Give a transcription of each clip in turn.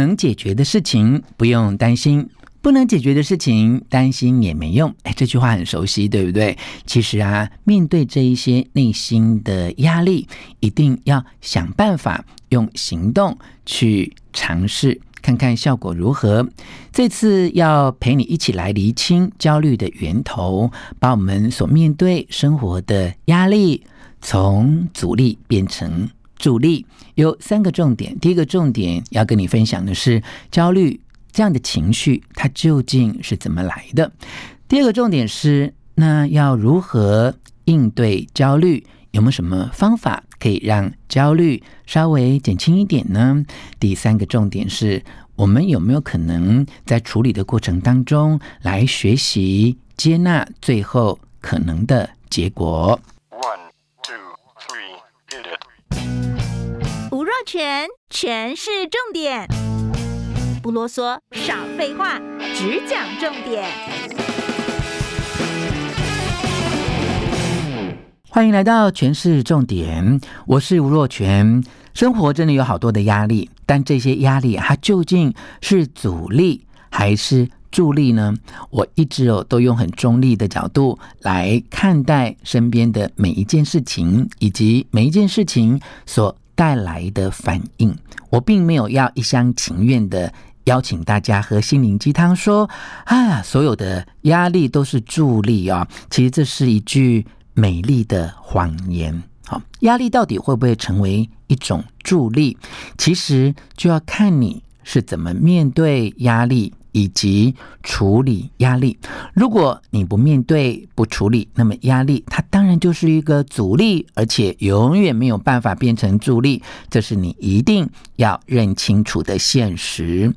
能解决的事情不用担心，不能解决的事情担心也没用。哎，这句话很熟悉，对不对？其实啊，面对这一些内心的压力，一定要想办法用行动去尝试，看看效果如何。这次要陪你一起来厘清焦虑的源头，把我们所面对生活的压力从阻力变成主力。有三个重点。第一个重点要跟你分享的是，焦虑这样的情绪它究竟是怎么来的？第二个重点是，那要如何应对焦虑？有没有什么方法可以让焦虑稍微减轻一点呢？第三个重点是我们有没有可能在处理的过程当中来学习接纳最后可能的结果全全是，重点，不啰嗦，少废话，只讲重点。欢迎来到权式重点，我是吴若权。生活真的有好多的压力，但这些压力它究竟是阻力还是助力呢？我一直哦都用很中立的角度来看待身边的每一件事情，以及每一件事情所带来的反应。我并没有要一厢情愿的邀请大家喝心灵鸡汤，说啊，所有的压力都是助力啊。其实这是一句。美丽的谎言，好，压力到底会不会成为一种助力？其实就要看你是怎么面对压力以及处理压力。如果你不面对、不处理，那么压力它当然就是一个阻力，而且永远没有办法变成助力。这是你一定要认清楚的现实。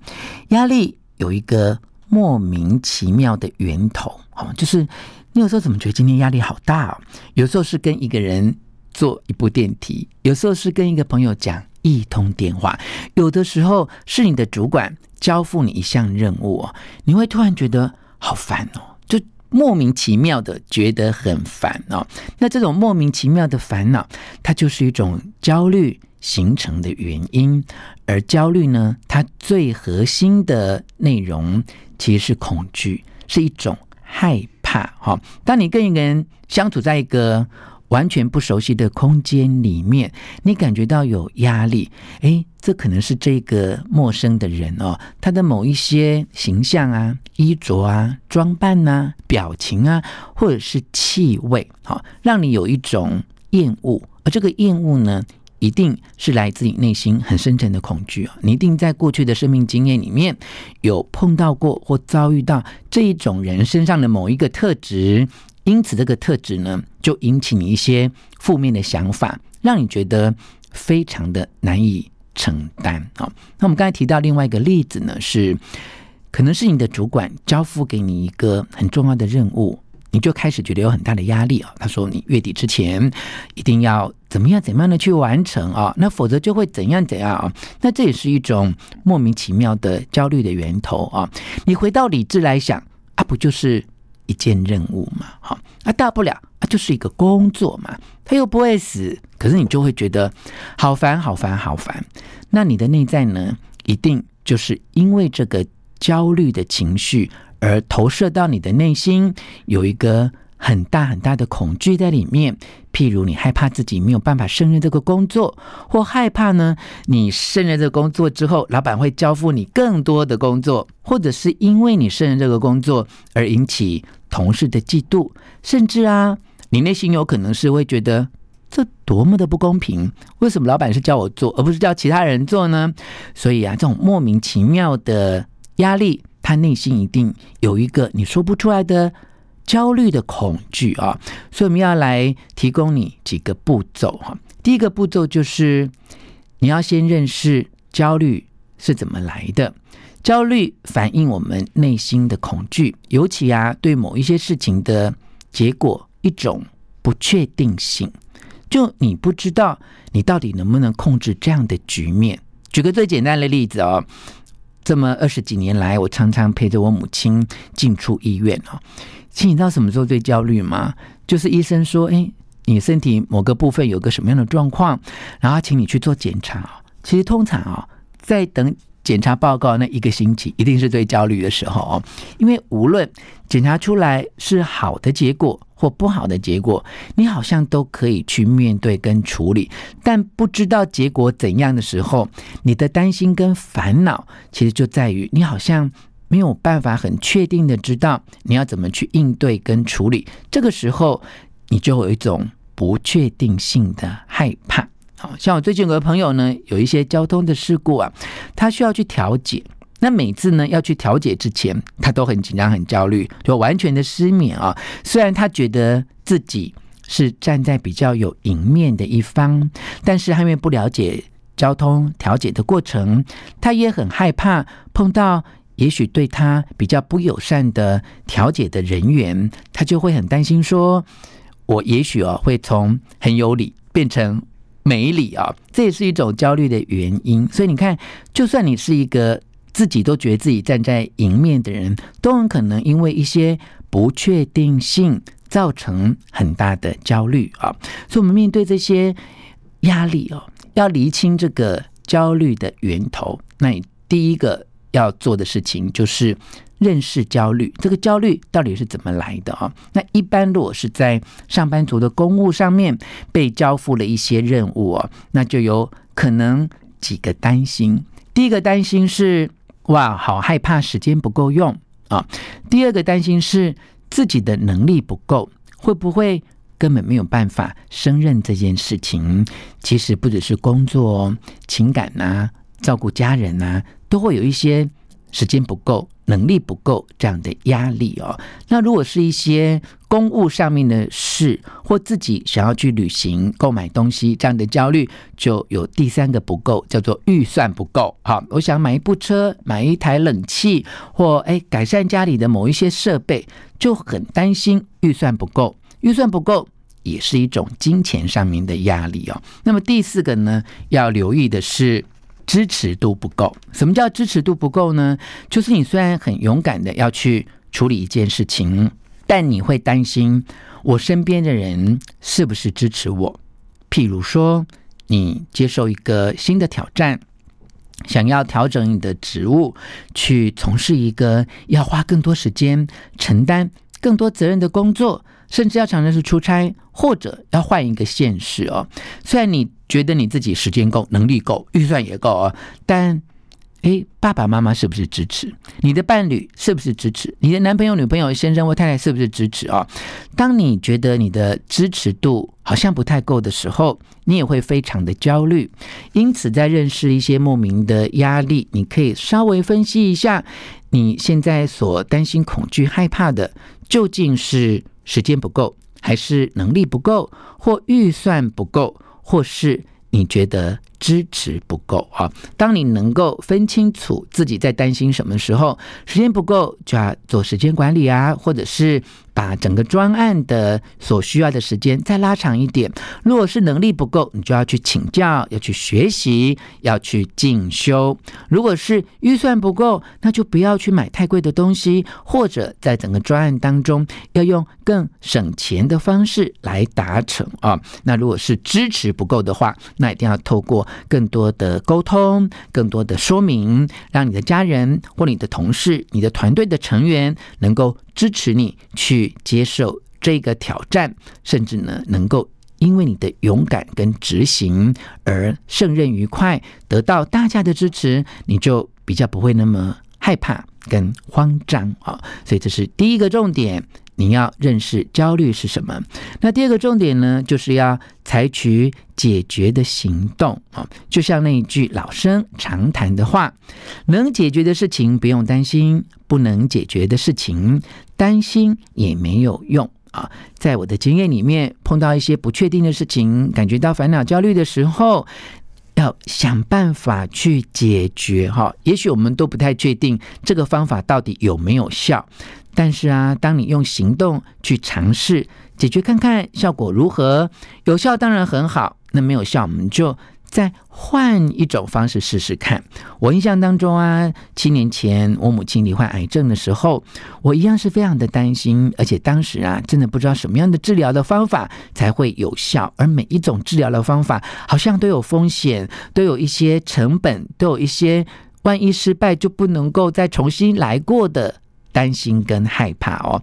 压力有一个莫名其妙的源头，好，就是。你有时候怎么觉得今天压力好大哦？有时候是跟一个人坐一部电梯，有时候是跟一个朋友讲一通电话，有的时候是你的主管交付你一项任务哦，你会突然觉得好烦哦，就莫名其妙的觉得很烦哦。那这种莫名其妙的烦恼，它就是一种焦虑形成的原因。而焦虑呢，它最核心的内容其实是恐惧，是一种害怕。好，当你跟一个人相处在一个完全不熟悉的空间里面，你感觉到有压力，诶，这可能是这个陌生的人哦，他的某一些形象啊、衣着啊、装扮啊、表情啊，或者是气味，好，让你有一种厌恶，而这个厌恶呢，一定是来自你内心很深沉的恐惧啊！你一定在过去的生命经验里面有碰到过或遭遇到这一种人身上的某一个特质，因此这个特质呢，就引起你一些负面的想法，让你觉得非常的难以承担啊！那我们刚才提到另外一个例子呢，是可能是你的主管交付给你一个很重要的任务。你就开始觉得有很大的压力啊！他说你月底之前一定要怎么样怎么样的去完成啊，那否则就会怎样怎样啊！那这也是一种莫名其妙的焦虑的源头啊！你回到理智来想啊，不就是一件任务嘛？好啊，大不了啊，就是一个工作嘛，他又不会死，可是你就会觉得好烦好烦好烦。那你的内在呢，一定就是因为这个焦虑的情绪。而投射到你的内心，有一个很大很大的恐惧在里面。譬如你害怕自己没有办法胜任这个工作，或害怕呢，你胜任这个工作之后，老板会交付你更多的工作，或者是因为你胜任这个工作而引起同事的嫉妒，甚至啊，你内心有可能是会觉得这多么的不公平，为什么老板是叫我做，而不是叫其他人做呢？所以啊，这种莫名其妙的压力。他内心一定有一个你说不出来的焦虑的恐惧啊，所以我们要来提供你几个步骤哈。第一个步骤就是你要先认识焦虑是怎么来的？焦虑反映我们内心的恐惧，尤其啊，对某一些事情的结果一种不确定性，就你不知道你到底能不能控制这样的局面。举个最简单的例子哦，这么二十几年来，我常常陪着我母亲进出医院哦。其实你知道什么时候最焦虑吗？就是医生说，哎，你身体某个部分有个什么样的状况，然后请你去做检查。其实通常啊，在等检查报告那一个星期，一定是最焦虑的时候哦，因为无论检查出来是好的结果或不好的结果，你好像都可以去面对跟处理，但不知道结果怎样的时候，你的担心跟烦恼，其实就在于你好像没有办法很确定的知道你要怎么去应对跟处理，这个时候你就有一种不确定性的害怕。像我最近有个朋友呢，有一些交通的事故啊，他需要去调解。那每次呢要去调解之前，他都很紧张、很焦虑，就完全的失眠啊。虽然他觉得自己是站在比较有赢面的一方，但是他因为不了解交通调解的过程，他也很害怕碰到也许对他比较不友善的调解的人员，他就会很担心说，我也许哦会从很有理变成。没理啊，这也是一种焦虑的原因。所以你看，就算你是一个自己都觉得自己站在赢面的人，都很可能因为一些不确定性造成很大的焦虑啊。所以，我们面对这些压力哦，要厘清这个焦虑的源头。那你第一个要做的事情就是。认识焦虑，这个焦虑到底是怎么来的啊？那一般如果是在上班族的公务上面被交付了一些任务哦，那就有可能几个担心。第一个担心是哇，好害怕时间不够用啊。第二个担心是自己的能力不够，会不会根本没有办法胜任这件事情？其实不只是工作、情感呐、照顾家人呐，都会有一些时间不够。能力不够这样的压力哦，那如果是一些公务上面的事，或自己想要去旅行、购买东西这样的焦虑，就有第三个不够，叫做预算不够。好，我想买一部车、买一台冷气，或哎改善家里的某一些设备，就很担心预算不够。预算不够也是一种金钱上面的压力哦。那么第四个呢，要留意的是。支持度不够。什么叫支持度不够呢？就是你虽然很勇敢的要去处理一件事情，但你会担心我身边的人是不是支持我。譬如说，你接受一个新的挑战，想要调整你的职务，去从事一个要花更多时间、承担更多责任的工作。甚至要常常是出差，或者要换一个现实哦。虽然你觉得你自己时间够、能力够、预算也够哦，但诶，爸爸妈妈是不是支持？你的伴侣是不是支持？你的男朋友、女朋友、先生或太太是不是支持啊？当你觉得你的支持度好像不太够的时候，你也会非常的焦虑。因此，在认识一些莫名的压力，你可以稍微分析一下，你现在所担心、恐惧、害怕的究竟是。时间不够，还是能力不够，或预算不够，或是你觉得支持不够啊？当你能够分清楚自己在担心什么时候，时间不够就要做时间管理啊，或者是。把整个专案的所需要的时间再拉长一点。如果是能力不够，你就要去请教，要去学习，要去进修。如果是预算不够，那就不要去买太贵的东西，或者在整个专案当中要用更省钱的方式来达成啊。那如果是支持不够的话，那一定要透过更多的沟通、更多的说明，让你的家人或你的同事、你的团队的成员能够。支持你去接受这个挑战，甚至呢，能够因为你的勇敢跟执行而胜任愉快，得到大家的支持，你就比较不会那么害怕跟慌张啊。所以这是第一个重点。你要认识焦虑是什么？那第二个重点呢，就是要采取解决的行动啊。就像那一句老生常谈的话：“能解决的事情不用担心，不能解决的事情担心也没有用啊。”在我的经验里面，碰到一些不确定的事情，感觉到烦恼、焦虑的时候，要想办法去解决哈。也许我们都不太确定这个方法到底有没有效，但是啊，当你用行动去尝试解决看看效果如何，有效当然很好，那没有效我们就。再换一种方式试试看。我印象当中啊，七年前我母亲罹患癌症的时候，我一样是非常的担心，而且当时啊，真的不知道什么样的治疗的方法才会有效。而每一种治疗的方法好像都有风险，都有一些成本，都有一些万一失败就不能够再重新来过的担心跟害怕哦。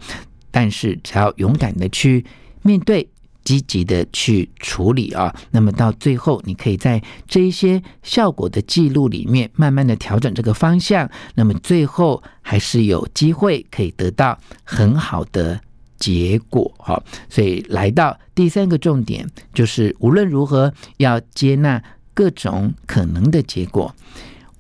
但是只要勇敢的去面对。积极的去处理啊，那么到最后，你可以在这一些效果的记录里面，慢慢的调整这个方向，那么最后还是有机会可以得到很好的结果哈。所以来到第三个重点，就是无论如何要接纳各种可能的结果，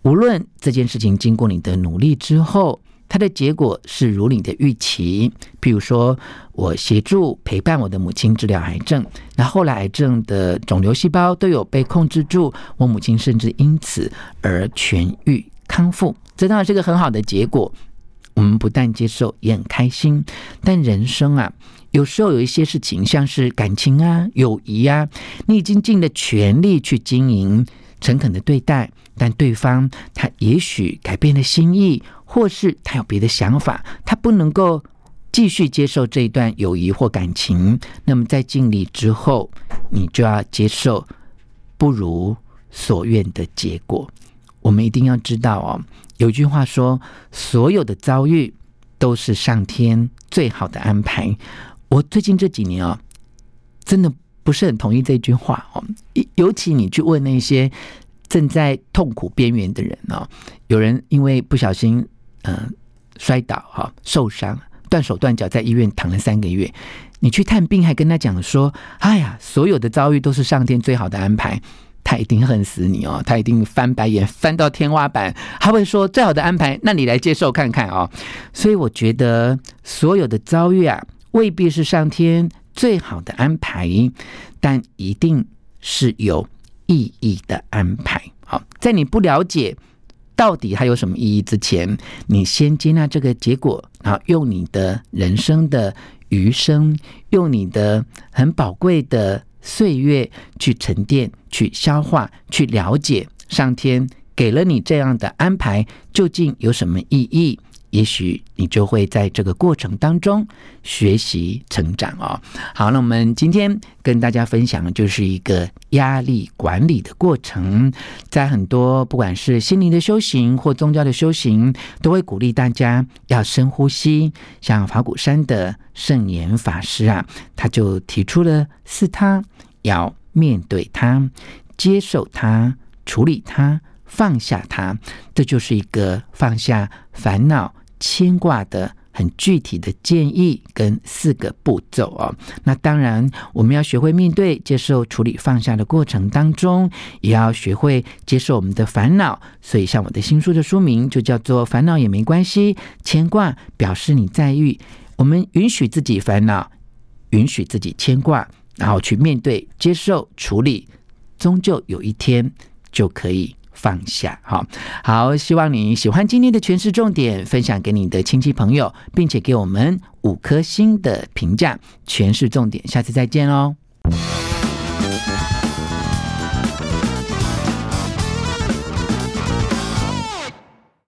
无论这件事情经过你的努力之后。它的结果是如你的预期，譬如说，我协助陪伴我的母亲治疗癌症，那后来癌症的肿瘤细胞都有被控制住，我母亲甚至因此而痊愈康复，这当然是个很好的结果。我们不但接受，也很开心。但人生啊，有时候有一些事情，像是感情啊、友谊啊，你已经尽了全力去经营，诚恳的对待，但对方他也许改变了心意。或是他有别的想法，他不能够继续接受这一段友谊或感情，那么在尽力之后，你就要接受不如所愿的结果。我们一定要知道哦，有句话说，所有的遭遇都是上天最好的安排。我最近这几年啊、哦，真的不是很同意这句话哦，尤其你去问那些正在痛苦边缘的人哦，有人因为不小心。嗯、摔倒哈，受伤，断手断脚，在医院躺了三个月。你去探病，还跟他讲说：“哎呀，所有的遭遇都是上天最好的安排。”他一定恨死你哦，他一定翻白眼翻到天花板。他会说：“最好的安排，那你来接受看看哦。”所以我觉得，所有的遭遇啊，未必是上天最好的安排，但一定是有意义的安排。好，在你不了解。到底它有什么意义？之前，你先接纳这个结果，然后用你的人生的余生，用你的很宝贵的岁月去沉淀、去消化、去了解上天给了你这样的安排，究竟有什么意义？也许你就会在这个过程当中学习成长哦。好，那我们今天跟大家分享的就是一个压力管理的过程。在很多不管是心灵的修行或宗教的修行，都会鼓励大家要深呼吸。像法鼓山的圣严法师啊，他就提出了四他：要面对它、接受它、处理它、放下它。这就是一个放下烦恼。牵挂的很具体的建议跟四个步骤哦，那当然我们要学会面对、接受、处理、放下的过程当中，也要学会接受我们的烦恼。所以，像我的新书的书名就叫做《烦恼也没关系》，牵挂表示你在意。我们允许自己烦恼，允许自己牵挂，然后去面对、接受、处理，终究有一天就可以。放下，好好，希望你喜欢今天的诠释重点，分享给你的亲戚朋友，并且给我们五颗星的评价。诠释重点，下次再见喽。